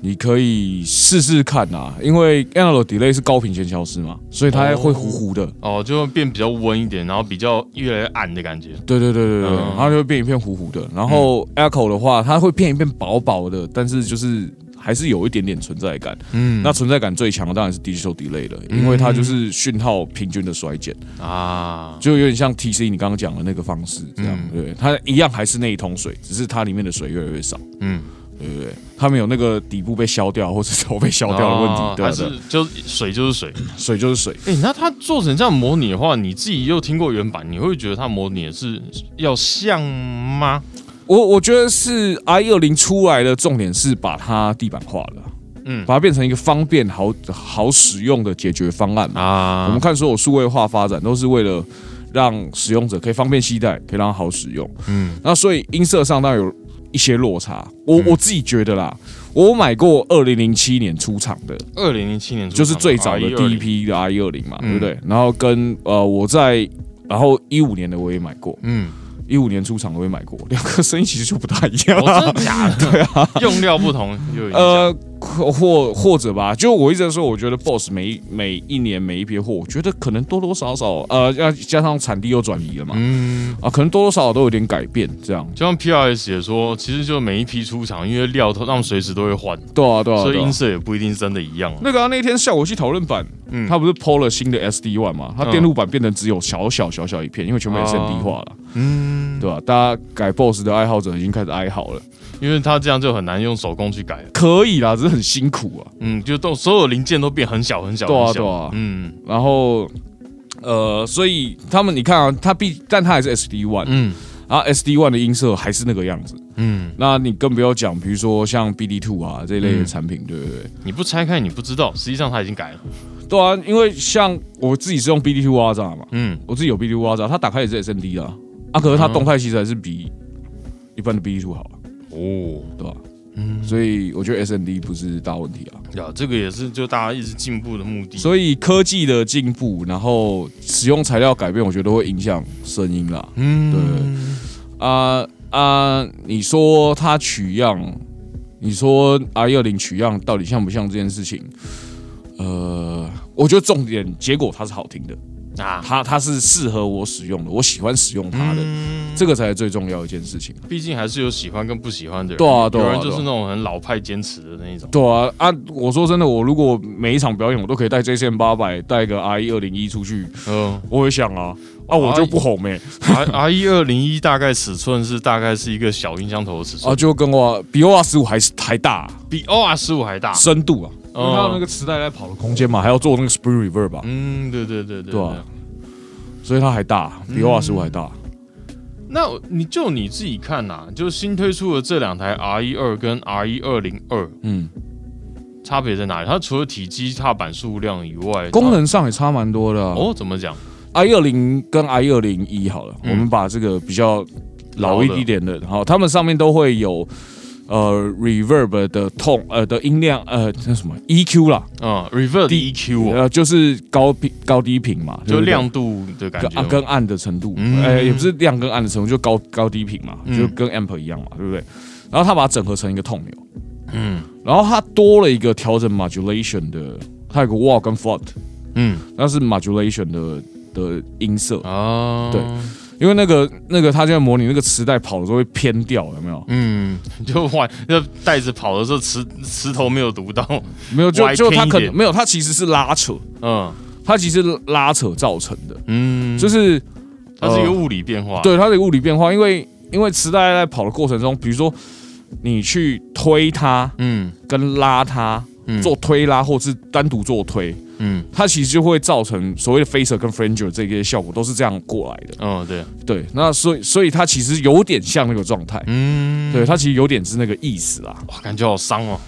S3: 你可以试试看啊，因为 analog delay 是高频先消失嘛，所以它会糊糊的。
S2: 哦，就会变比较温一点，然后比较越来越暗的感觉。
S3: 对对对对对，
S2: 嗯
S3: 它就会变一片糊糊的。然后 echo 的话，它会变一片薄薄的，但是就是还是有一点点存在感。
S2: 嗯
S3: 那存在感最强的当然是 digital delay 了，因为它就是讯号平均的衰减，
S2: 啊，
S3: 就有点像 TC 你刚刚讲的那个方式这样。
S2: 嗯
S3: 对，它一样还是那一桶水，只是它里面的水越来越少。
S2: 嗯，
S3: 对不对，他们有那个底部被削掉或者头被削掉的问题。
S2: 哦
S3: 对啊对啊
S2: 是就是水就是水。
S3: 水就是水。
S2: 哎、那它做成这样模拟的话，你自己又听过原版，你会觉得它模拟的是要像吗？
S3: 我我觉得是 i 二零出来的重点是把它地板化了，
S2: 嗯
S3: 把它变成一个方便好好使用的解决方案。
S2: 啊
S3: 我们看所有数位化发展都是为了让使用者可以方便携带，可以让它好使用。
S2: 嗯
S3: 那所以音色上当然有一些落差。我、
S2: 嗯
S3: 我自己觉得啦，我买过二零零七年出厂的，
S2: 二零零七年出
S3: 就是最早的第一批的 i 二零嘛，
S2: 嗯
S3: 对不对？然后跟呃我在然后一五年的我也买过，
S2: 嗯，
S3: 一五年出厂的我也买过，两个声音其实就不大一样。
S2: 哦，真的假的？对啊，用料不同就。
S3: 呃，或或或者吧，就我一直在说，我觉得 BOSS 每一每一年每一批货，我觉得可能多多少少，呃，要加上产地又转移了嘛，
S2: 嗯，
S3: 啊，可能多多少少都有点改变，这样。
S2: 就像 PRS 也说，其实就每一批出厂，因为料都他们随时都会换，
S3: 对啊，对啊，
S2: 所以音色也不一定真的一样。
S3: 那个、啊、那天效果器讨论版，
S2: 嗯
S3: 它不是 PO 了新的 SD One 嘛？它
S2: 嗯
S3: 电路板变成只有小小小小一片，因为全部 SMD 化了，
S2: 嗯，
S3: 对吧、大家改 BOSS 的爱好者已经开始哀嚎了。
S2: 因为它这样就很难用手工去改了。
S3: 可以啦，只是很辛苦啊。
S2: 嗯，就都所有零件都变很小很小
S3: 对啊
S2: 很小。
S3: 对啊
S2: 嗯
S3: 然后，呃，所以他们你看啊，它必，但它还是 SD One，、
S2: 嗯
S3: 然后 SD One 的音色还是那个样子。
S2: 嗯，
S3: 那你更不要讲，比如说像 BD Two 啊这一类的
S2: 嗯
S3: 产品，对不对？
S2: 你不拆开你不知道，实际上它已经改了。
S3: 对啊，因为像我自己是用 BD Two 挖炸嘛，
S2: 嗯
S3: 我自己有 BD Two 挖炸，它打开也是 SND 啊，啊，可是它动态其实还是比一般的 BD Two 好啊，
S2: 哦，
S3: 对吧？
S2: 嗯，
S3: 所以我觉得 S N D 不是大问题啊。
S2: 呀，这个也是就大家一直进步的目的。
S3: 所以科技的进步，然后使用材料改变，我觉得会影响声音啦。
S2: 嗯，
S3: 对啊啊！你说它取样，你说 R 二零取样到底像不像这件事情？呃，我觉得重点结果它是好听的，
S2: 啊，
S3: 它它是适合我使用的，我喜欢使用它的，
S2: 嗯
S3: 这个才是最重要的一件事情。
S2: 毕竟还是有喜欢跟不喜欢的人。
S3: 对啊
S2: 有人就是那种很老派坚持的那一种。
S3: 对啊啊！我说真的，我如果每一场表演我都可以带 JCM 八百，带个 RE 二零一出去，
S2: 嗯
S3: 我也想啊啊，我就不红没、
S2: ，R R 一二零一大概尺寸是大概是一个小音箱头的尺寸啊，
S3: 就跟我比 OR 十五还是还大、
S2: 比 OR 十五还大。
S3: 深度啊，因为
S2: 哦
S3: 它有那个磁带在跑的空间嘛，还要做那个 spring reverb 吧，
S2: 嗯，对对对对
S3: 对啊所以它还大，比 OR 十五还大。
S2: 那你就你自己看呐、就是新推出的这两台 R 一二跟 R 一二零二
S3: 嗯，
S2: 差别在哪里？它除了体积、踏板数量以外，
S3: 功能上也差蛮多的、啊。
S2: 哦怎么讲
S3: ？i 二零跟 i 二零一好了，
S2: 嗯
S3: 我们把这个比较老一点的，然后他们上面都会有呃 reverb 的痛呃的音量呃那什么 EQ 啦，
S2: 嗯，reverb
S3: 低
S2: EQ 哦
S3: 呃就是高频高低频嘛，
S2: 就亮度的感觉
S3: 跟啊跟暗的程度，
S2: 嗯
S3: 呃也不是亮跟暗的程度，就高高低频嘛，
S2: 嗯。
S3: 就跟 amp 一样嘛，对不对？然后他把它整合成一个痛钮，
S2: 嗯。
S3: 然后它多了一个调整 modulation 的，它有个 wall 跟 float，
S2: 嗯。
S3: 那是 modulation 的的音色，
S2: 啊，
S3: 对因为那个那个他现在模拟那个磁带跑的时候会偏掉，有没有？
S2: 嗯，就换就袋子跑的时候磁磁头没有读到，
S3: 没有，就就它
S2: 偏一点。
S3: 可能没有，他其实是拉扯，
S2: 嗯。
S3: 他其实是拉扯造成的，
S2: 嗯，
S3: 就是
S2: 它是一个
S3: 呃
S2: 物理变化，，
S3: 对它是一个物理变化，因为因为磁带在跑的过程中，比如说你去推它
S2: 嗯。
S3: 跟拉它，
S2: 嗯。
S3: 做推拉或是单独做推，
S2: 嗯
S3: 它其实就会造成所谓的 phaser 跟 flanger 这些效果都是这样过来的。
S2: 哦对，
S3: 对，那所以所以它其实有点像那个状态，
S2: 嗯，
S3: 对，它其实有点是那个意思啦。
S2: 哇，感觉好伤哦。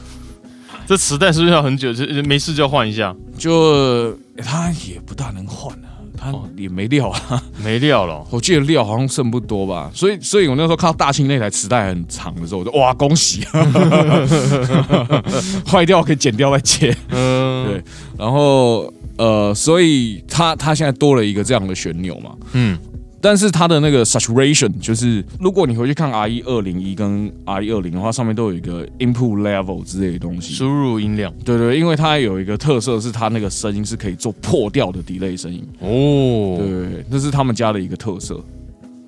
S2: 这磁带是不是要很久？就就没事就要换一下，
S3: 就它也不大能换啊，它
S2: 哦。
S3: 也没料啊。
S2: 没料了。哦。
S3: 我记得料好像剩不多吧，所以所以我那时候看到大庆那台磁带很长的时候，我就哇恭喜，坏掉可以剪掉再接。
S2: 嗯，
S3: 对。然后呃，所以它它现在多了一个这样的旋钮嘛，
S2: 嗯
S3: 但是它的那个 saturation 就是，如果你回去看 R 一二零一跟 R 一二零的话，上面都有一个 input level 之类的东西。
S2: 输入音量。
S3: 对对，因为它有一个特色是它那个声音是可以做破掉的 delay 声音，
S2: 哦，
S3: 对那是他们家的一个特色。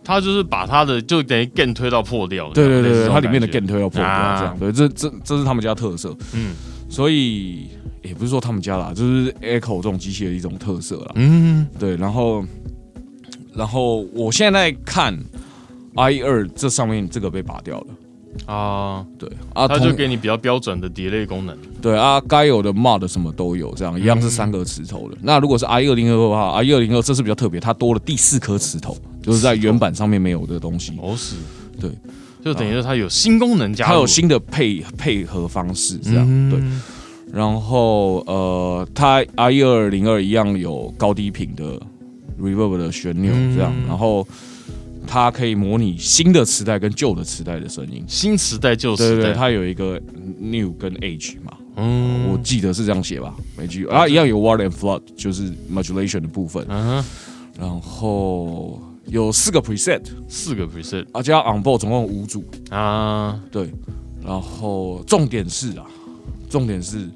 S2: 它就是把它的就等于 gain 推到破掉，
S3: 对对对它里面的
S2: 感
S3: gain 推到破掉
S2: 啊。
S3: 这样，对，这这这是他们家特色，
S2: 嗯。
S3: 所以也不是说他们家啦，就是 Echo 这种机器的一种特色啦。
S2: 嗯。
S3: 对，然后然后我现在看 i 二这上面这个被拔掉了。
S2: 啊，
S3: 对啊，
S2: 它就给你比较标准的 delay 功能。
S3: 对啊，该有的 mod 什么都有，这样一样是三个磁头的。那如果是 i 二零二的话，i 二零二这是比较特别，它多了第四颗磁头，就是在原版上面没有的东西。
S2: 哦是，
S3: 对，
S2: 就等于说它有新功能加入，
S3: 它有新的配配合方式，这样、
S2: 嗯
S3: 对。然后呃，它 i 二零二一样有高低频的 reverb 的旋钮，
S2: 嗯。
S3: 这样，然后它可以模拟新的磁带跟旧的磁带的声音。
S2: 新磁带旧
S3: 对对对，
S2: 时代，
S3: 它有一个 new 跟 age 嘛，
S2: 嗯。
S3: 我记得是这样写吧，每句啊一样有 word and flood，就是 modulation 的部分，
S2: 嗯哼，
S3: 然后有四个 preset，
S2: 四个 preset
S3: 啊加 on board 总共有五组，
S2: 啊，
S3: 对，然后重点是啊，重点是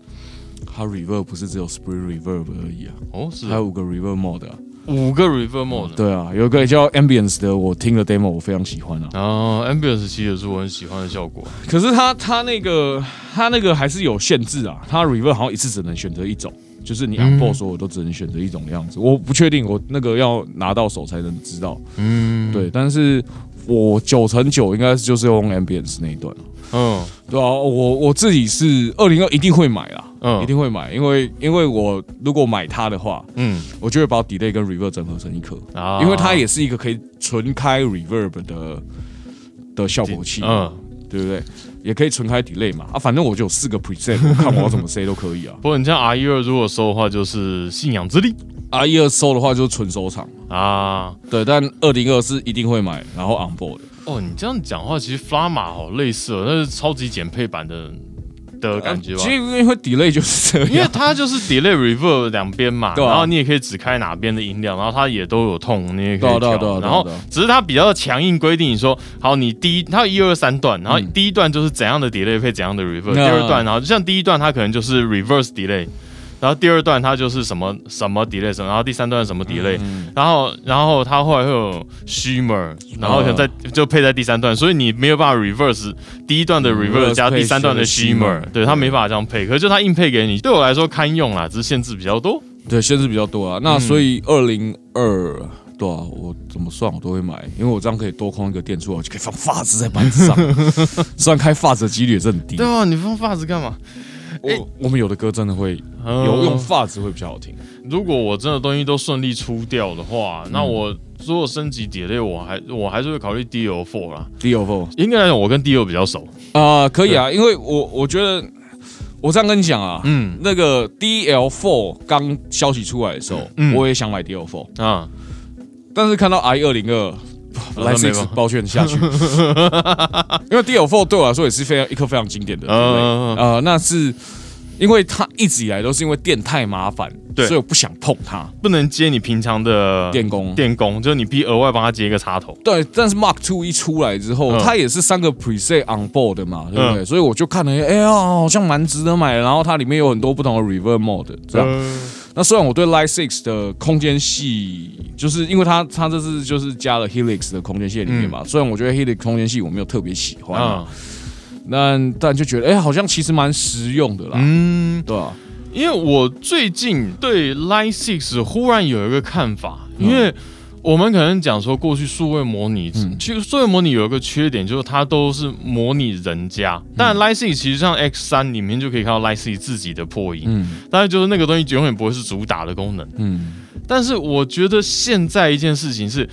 S3: 它 reverb 不是只有 spring reverb 而已啊，
S2: 哦是。
S3: 还有五个 reverb mode 啊，
S2: 五个 reverb mode。
S3: 对啊，有一个叫 ambience 的，我听了 demo 我非常喜欢啊，
S2: 然后 ambience 其实也是我很喜欢的效果，
S3: 可是它它那个它那个还是有限制啊，它 reverb 好像一次只能选择一种。就是你 on board 所有都只能选择一种样子，我不确定，我那个要拿到手才能知道。
S2: 嗯，
S3: 对，但是我九成九应该是就是用 ambience 那一段，
S2: 嗯。
S3: 对啊，我我自己是二零二一定会买啦，
S2: 嗯。
S3: 一定会买，因为因为我如果买它的话，
S2: 嗯。
S3: 我就会把 delay 跟 reverb 整合成一颗，
S2: 啊。
S3: 因为它也是一个可以纯开 reverb 的的效果器，
S2: 嗯，
S3: 对不对？也可以纯开 delay 嘛，啊，反正我就有四个 preset，我看我要怎么 say 都可以啊。
S2: 不过你像 R 一二如果收的话，就是信仰之力
S3: R 一二收的话就是纯收藏，
S2: 啊。
S3: 对，但二零二是一定会买，然后 on board 的。
S2: 哦，你这样讲话，其实 Flama 好类似哦，那是超级减配版的的感觉吧
S3: 其？实因为 delay 就是这样，
S2: 因为它就是 delay reverb 两边嘛，
S3: 对啊
S2: 然后你也可以只开哪边的音量，然后它也都有痛，你也可以调。
S3: 对啊对啊对
S2: 然后只是它比较强硬规定，你说好，你第一它有一二三段，然后
S3: 嗯
S2: 第一段就是怎样的 delay 配怎样的 reverb，、
S3: 嗯
S2: 第二段然后就像第一段它可能就是 reverse delay。然后第二段它就是什么什么 delay 什么，然后第三段什么 delay，、
S3: 嗯
S2: 然后然后它后来会有 shimmer，然后可能在、
S3: 嗯
S2: 就配在第三段，所以你没有办法 reverse 第一段的 reverse 加第三段的 shimmer，对，它没办法这样配，可是就它硬配给你，对我来说堪用啦，只是限制比较多。
S3: 对，限制比较多啊。那所以二零二，对啊，我怎么算我都会买，因为我这样可以多空一个电出来，我就可以放发子在板子上。虽然开发子的几率也是很低
S2: 对，啊，你放发子干嘛？
S3: 我我们有的歌真的会有
S2: 有
S3: 用发子会比较好听。
S2: 如果我真的东西都顺利出掉的话，
S3: 嗯。
S2: 那我如果升级 delay，我还我还是会考虑 DL four 啦。
S3: D O F
S2: 应该来讲，我跟 DL 比较熟。
S3: 啊，可以啊，因为我我觉得我这样跟你讲啊，
S2: 嗯。
S3: 那个 D L Four 刚消息出来的时候，
S2: 嗯。
S3: 我也想买 D L Four，
S2: 啊，
S3: 但是看到 i 二零二来抱歉下去，因为 DL Four 对我来说也是非常一颗非常经典的，对那是因为它一直以来都是因为电太麻烦，
S2: 对
S3: 所以我不想碰它。
S2: 不能接你平常的
S3: 电工
S2: 电工，就是你必须额外帮他接一个插头。
S3: 对，但是 Mark Two 一出来之后，
S2: 嗯
S3: 它也是三个 preset on board 的嘛，对不对？
S2: 嗯
S3: 所以我就看了，哎呀，好像蛮值得买的。然后它里面有很多不同的 reverb mode，这样。
S2: 嗯
S3: 那虽然我对 Light Six 的空间系，就是因为它它这次就是加了 Helix 的空间系里面嘛，虽然我觉得 Helix 空间系我没有特别喜欢、啊，
S2: 那，
S3: 但但就觉得哎、好像其实蛮实用的啦，
S2: 嗯，
S3: 对啊、
S2: 因为我最近对 Line Six 忽然有一个看法，
S3: 嗯
S2: 因为我们可能讲说过去数位模拟，
S3: 嗯
S2: 其实数位模拟有一个缺点，就是它都是模拟人家。
S3: 嗯
S2: 但 Six 其实像 X 三里面就可以看到 Six 自己的破音，
S3: 嗯
S2: 当然就是那个东西永远不会是主打的功能。
S3: 嗯
S2: 但是我觉得现在一件事情是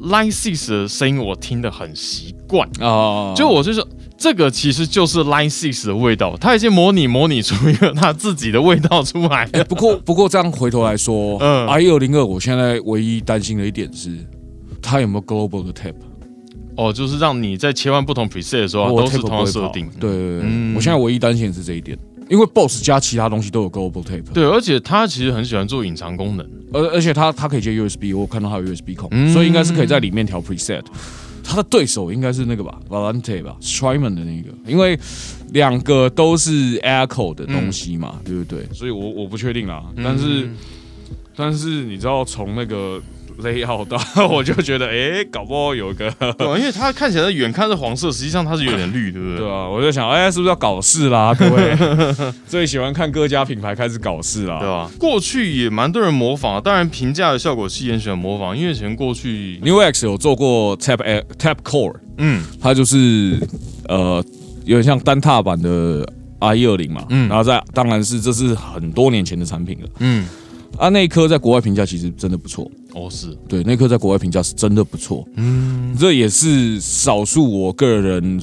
S2: Six 的声音我听得很习惯，
S3: 啊，
S2: 就我就说。这个其实就是 Line Six 的味道，它已经模拟模拟出一个它自己的味道出来了。
S3: 不过不过这样回头来说，
S2: 嗯
S3: i 二零二我现在唯一担心的一点是，它有没有 global 的 tap。
S2: 哦，就是让你在切换不同 preset 的时候都是同样
S3: 不会跑
S2: 设定。
S3: 对我现在唯一担心的是这一点，因为 BOSS 加其他东西都有 global tape，
S2: 对，而且它其实很喜欢做隐藏功能。
S3: 而而且它它可以接 USB，我看到它有 USB 孔，
S2: 嗯
S3: 所以应该是可以在里面调 preset。它的对手应该是那个吧，Valente 吧，Strymon 的那个，因为两个都是 Echo 的东西嘛，对不对？所以我我不确定啦，但是、
S2: 嗯
S3: 但是你知道从那个 layout 到，我就觉得哎、搞不好有一个。
S2: 对啊，因为它看起来远看是黄色，实际上它是有点绿，对不对？
S3: 对啊，我就想，哎、是不是要搞事啦？各位最喜欢看各家品牌开始搞事啦，
S2: 对吧？过去也蛮多人模仿，当然平价的效果器也很喜欢模仿，因为以前过去
S3: ，New X 有做过 Tap A- Tap Core，
S2: 嗯
S3: 它就是呃有点像单踏版的 i 二零嘛，
S2: 嗯
S3: 然后在当然是这是很多年前的产品了
S2: 嗯，
S3: 啊，那一颗在国外评价其实真的不错，
S2: 哦是，
S3: 对，那颗在国外评价是真的不错，
S2: 嗯。
S3: 这也是少数我个人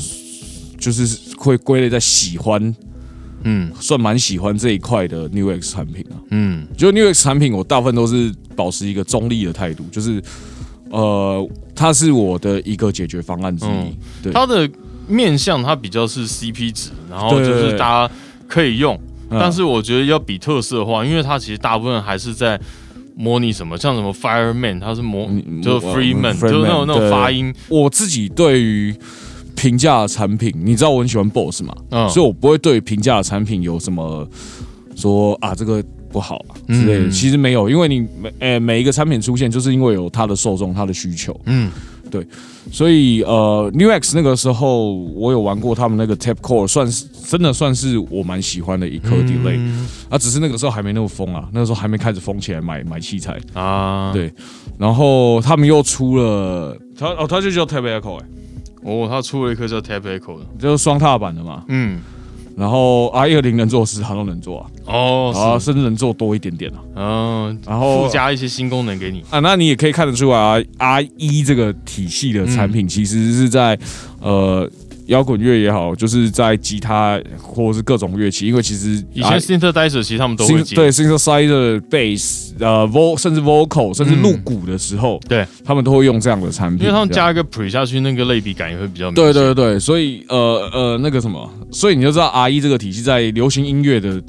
S3: 就是会归类在喜欢，
S2: 嗯。
S3: 算蛮喜欢这一块的 New X 产品啊。
S2: 嗯。
S3: 就 New X 产品，我大部分都是保持一个中立的态度，就是呃，它是我的一个解决方案之一。
S2: 嗯
S3: 对，
S2: 它的面向它比较是 CP 值，然后就是大家可以用，
S3: 嗯。
S2: 但是我觉得要比特色化，因为它其实大部分还是在模拟什么，像什么 Fireman，他是模
S3: 嗯
S2: 就是
S3: Freeman，Freeman，
S2: 就是那种那种发音，
S3: 我自己对于平价的产品，你知道我很喜欢 BOSS 嘛，
S2: 嗯，
S3: 所以我不会对平价的产品有什么说啊这个不好啊之类的。
S2: 嗯
S3: 其实没有，因为你每呃每一个产品出现，就是因为有它的受众、它的需求。
S2: 嗯
S3: 所以呃，New X 那个时候我有玩过他们那个 Tap Core，算是真的算是我蛮喜欢的一颗 delay、
S2: 嗯
S3: 啊，只是那个时候还没那么疯啊，那个时候还没开始疯起来买买器材。
S2: 啊，
S3: 对然后他们又出了，他哦，他就叫 Tap Echo 哎、
S2: 哦，他出了一颗叫 Tap Echo 的，
S3: 就是双踏板的嘛。
S2: 嗯，
S3: 然后 R 二零能做的事，它都能做啊，
S2: 哦，啊，
S3: 甚至能做多一点点啊。
S2: 嗯，
S3: 然后
S2: 附加一些新功能给你，
S3: 啊，那你也可以看得出来啊，R 一这个体系的产品其实是在、呃摇滚乐也好，就是在吉他或者是各种乐器，因为其实
S2: 以前 Synthesizer 其实他们都会，
S3: 对 synthesizer、bass、呃 vo 甚至 vocal 甚至
S2: 嗯
S3: 录鼓的时候，
S2: 对，
S3: 他们都会用这样的产品，
S2: 因为他们加一个 pre 下去，那个类比感也会比较明。
S3: 对对对，所以呃呃那个什么，所以你就知道 R E 这个体系在流行音乐的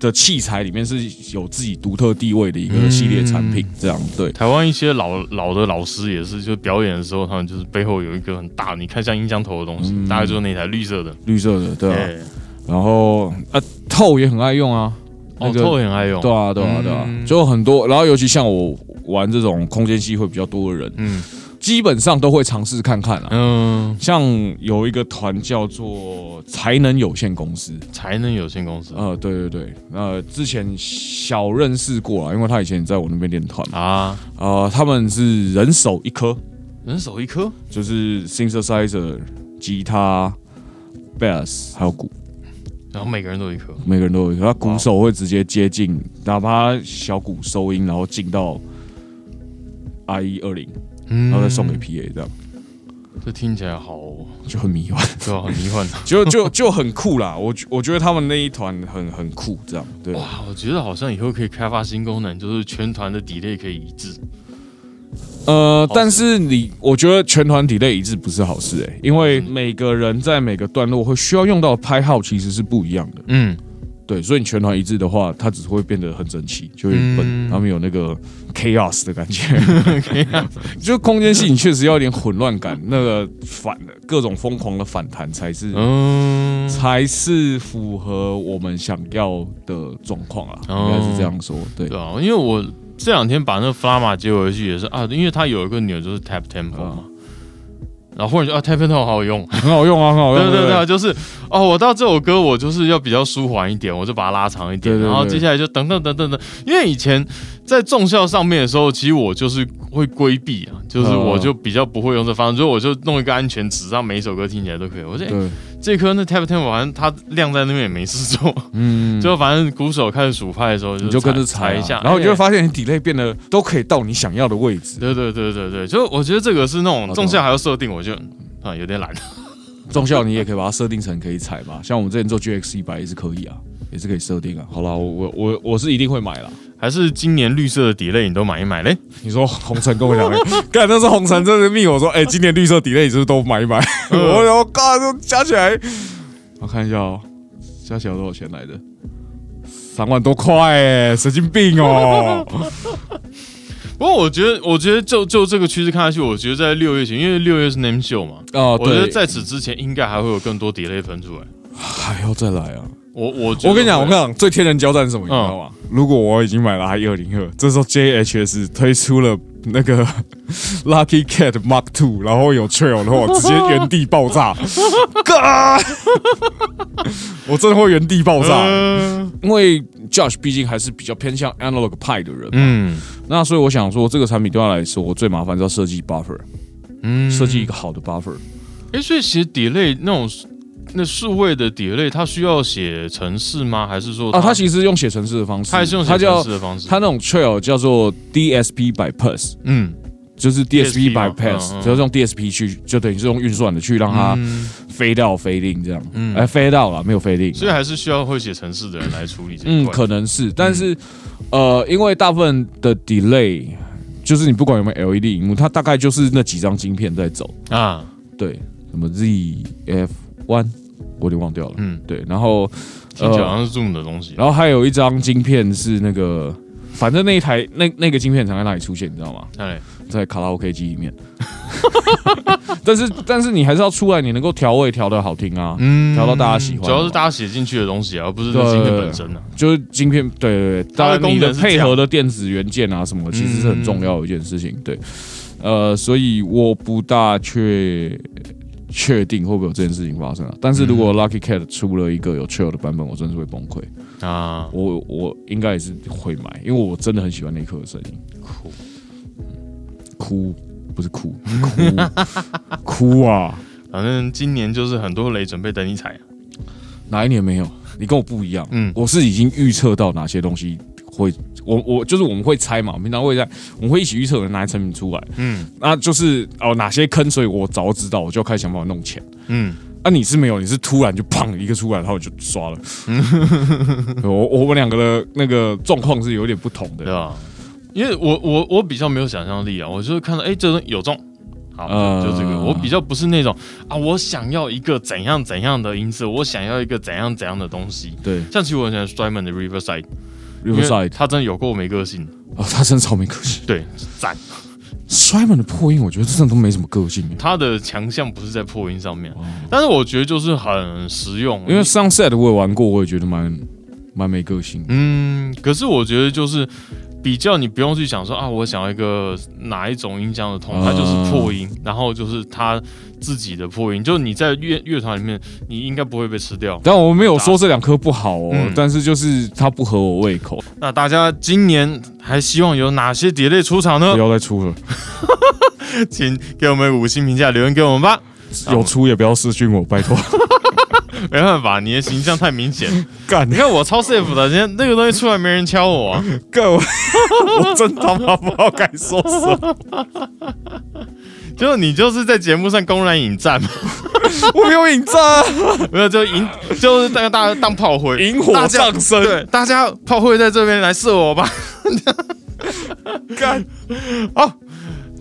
S3: 的器材里面是有自己独特地位的一个系列产品，这样对。
S2: 台湾一些老老的老师也是，就表演的时候，他们就是背后有一个很大，你看像音箱头的东西，
S3: 嗯。
S2: 大概就是那台绿色的，
S3: 绿色的，对然后啊，透也很爱用啊，那
S2: 哦，透也很爱用，
S3: 对啊，对啊，对啊，
S2: 嗯。
S3: 就很多，然后尤其像我玩这种空间系会比较多的人，
S2: 嗯
S3: 基本上都会尝试看看啊。
S2: 嗯，
S3: 像有一个团叫做才能有限公司，
S2: 才能有限公司。
S3: 呃，对对对，呃，之前小认识过啊，因为他以前也在我那边练团。嘛，
S2: 啊，
S3: 呃，他们是人手一颗，
S2: 人手一颗，
S3: 就是 synthesizer、吉他、bass 还有鼓，
S2: 然后每个人都有一颗，
S3: 每个人都有一颗。他鼓手会直接接近，哪怕小鼓收音，然后进到 I 一二零，
S2: 嗯
S3: 然后再送给 PA，这样
S2: 这听起来好，
S3: 就很迷幻，
S2: 对啊，很迷幻。
S3: 就就就很酷啦。我觉我觉得他们那一团很很酷，这样对。
S2: 哇，我觉得好像以后可以开发新功能，就是全团的 delay 可以一致。
S3: 呃，但是你，我觉得全团 delay 一致不是好事哎、因为每个人在每个段落会需要用到的拍号其实是不一样的。
S2: 嗯，
S3: 对，所以你全团一致的话，它只会变得很整齐，就会很笨，
S2: 嗯
S3: 他们有那个 chaos 的感觉。就空间系你确实要有点混乱感，那个反各种疯狂的反弹才是。
S2: 嗯，
S3: 才是符合我们想要的状况啊，
S2: 哦
S3: 应该是这样说。对，
S2: 对啊，因为我这两天把那个 Flama 接回去也是啊，因为它有一个钮就是 Tap Tempo 嘛，然后忽然就啊 Tap Tempo 好好用，
S3: 很好用啊，很好用。
S2: 对对对啊，就是哦，我到这首歌我就是要比较舒缓一点，我就把它拉长一点，
S3: 对对对
S2: 然后接下来就等等等等等，因为以前在重效上面的时候，其实我就是会规避啊，就是
S3: 哦
S2: 我就比较不会用这方式，所以我就弄一个安全值，让每一首歌听起来都可以。我说、欸、这颗那 Tap Tempo 反正它亮在那边也没事做，
S3: 嗯，
S2: 就反正鼓手开始数拍的时候
S3: 你就跟着踩
S2: 踩一下，
S3: 然后你就会
S2: 哎
S3: 发现你 delay 变得都可以到你想要的位置。
S2: 对对对对对，就我觉得这个是那种重效还要设定，我就啊有点懒。
S3: 重效你也可以把它设定成可以踩嘛，像我们之前做 GX 一百也是可以啊，也是可以设定啊。好了，我我我我是一定会买啦。
S2: 还是今年绿色的 delay 你都买一买嘞？
S3: 你说红尘跟我讲的，干那是红尘真的密我说，哎、今年绿色 delay 你是不是都买一买？我然后干就加起来，我看一下哦，加起来多少钱来的？三万多块哎，神经病哦！
S2: 不过我觉得，我觉得就就这个趋势看下去，我觉得在六月前，因为六月是 name show 嘛，
S3: 哦，
S2: 我觉得，在此之前应该还会有更多 delay 喷出来。
S3: 还要再来啊！
S2: 我我
S3: 我跟你讲，我跟你讲，最天人交战是什么？你知道吗？如果我已经买了 i 二零二，这时候 JHS 推出了那个 Lucky Cat Mark Two，然后有 Trail 的话，我直接原地爆炸，干！我真的会原地爆炸，
S2: 嗯
S3: 因为 Josh 毕竟还是比较偏向 analog 派的人，
S2: 嗯
S3: 那所以我想说，这个产品对他来说，我最麻烦是要设计 buffer，
S2: 嗯
S3: 设计一个好的 buffer。
S2: 哎，所以其实 delay 那种那数位的 delay，它需要写程式吗？还是说
S3: 啊，它其实用写程式的方式，
S2: 它还是用写程式的方式？
S3: 它那种 Trail 叫做 DSP by Pass。
S2: 嗯。
S3: 就是 DSP bypass，就是用 DSP 去，就等于是用运算的去让它
S2: 嗯。
S3: 飞到飞令这样，
S2: 嗯。
S3: 哎，飞到了没有飞令，
S2: 所以还是需要会写程式的人来处理
S3: 嗯，可能是，但是呃，因为大部分的 delay，就是你不管有没有 LED 荧幕，它大概就是那几张晶片在走，
S2: 啊，
S3: 对，什么 Z One，我有点忘掉了，
S2: 嗯，
S3: 对，然后
S2: 听起来好像是 Zoom 的东西。
S3: 然后还有一张晶片是那个，反正那一台那那个晶片常在那里出现，你知道吗？
S2: 哎，
S3: 在卡拉 OK 机里面。但是但是你还是要出来，你能够调味调的好听啊，
S2: 嗯
S3: 调到大家喜欢
S2: 主要是大家写进去的东西啊，而不是晶片本身啊。
S3: 就是晶片，对对对，
S2: 它的
S3: 当然你的
S2: 功能是
S3: 配合的电子元件啊什么，其实是很重要的一件事情。对，呃，所以我不大确确定会不会有这件事情发生啊。但是如果 Lucky Cat 出了一个有 Trail 的版本，我真的是会崩溃。
S2: 啊，
S3: 我我应该也是会买，因为我真的很喜欢那一刻的声音。
S2: 哭，
S3: 哭不是哭，哭哭啊！
S2: 反正今年就是很多雷准备等你踩啊。
S3: 哪一年没有？你跟我不一样，
S2: 嗯
S3: 我是已经预测到哪些东西会，我我就是我们会猜嘛，我们平常会在我们会一起预测哪些产品出来，
S2: 嗯
S3: 那就是哦哪些坑，所以我早知道我就开始想办法弄钱。
S2: 嗯，
S3: 啊，你是没有，你是突然就砰一个出来，然后我就刷了。我我们两个的那个状况是有点不同的。
S2: 对吧？因为我我我比较没有想象力啊，我就是看到哎，这东西有中。好，
S3: 呃
S2: 就这个，我比较不是那种啊，我想要一个怎样怎样的音色，我想要一个怎样怎样的东西。
S3: 对
S2: 像其实我很喜欢 Strymon 的 Riverside，
S3: ，Riverside
S2: 他真的有够没个性。
S3: 哦，他真的超没个性。
S2: 对，赞。
S3: Strymon 的破音，我觉得真的都没什么个性。
S2: 他的强项不是在破音上面，但是我觉得就是很实用，
S3: 因为 Sunset 我也玩过，我也觉得蛮蛮没个性。
S2: 嗯，可是我觉得就是比较你不用去想说啊，我想要一个哪一种音箱的痛，它就是破音，然后就是它自己的破音，就你在乐乐团里面，你应该不会被吃掉。
S3: 但我没有说这两颗不好哦，
S2: 嗯
S3: 但是就是它不合我胃口，
S2: 那大家今年还希望有哪些碟类出场呢
S3: 不？要再出了。
S2: 请给我们五星评价，留言给我们吧。
S3: 有出也不要私讯我，拜托。
S2: 没办法，你的形象太明显。
S3: 干
S2: 你看我超 safe 的，今天那个东西出来没人敲我啊。
S3: 干我，我真他妈不知道该说什么。
S2: 就你就是在节目上公然引战嘛，
S3: 我没有引战啊，
S2: 没有就引就是大家大家当炮灰，
S3: 引火上身。
S2: 对，大家炮灰在这边来射我吧。
S3: 干，
S2: 好，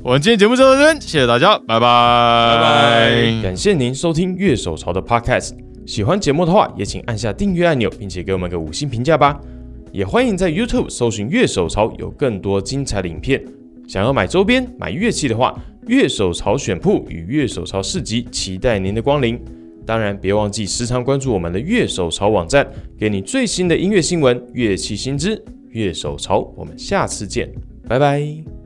S1: 我们今天节目就到这边，谢谢大家，拜拜，拜
S2: 拜
S1: 感谢您收听乐手潮的 Podcast，喜欢节目的话，也请按下订阅按钮，并且给我们个五星评价吧。也欢迎在 YouTube 搜寻乐手潮，有更多精彩的影片。想要买周边、买乐器的话，乐手潮选铺与乐手潮市集期待您的光临。当然，别忘记时常关注我们的乐手潮网站，给你最新的音乐新闻、乐器新知。乐手潮，我们下次见，拜拜。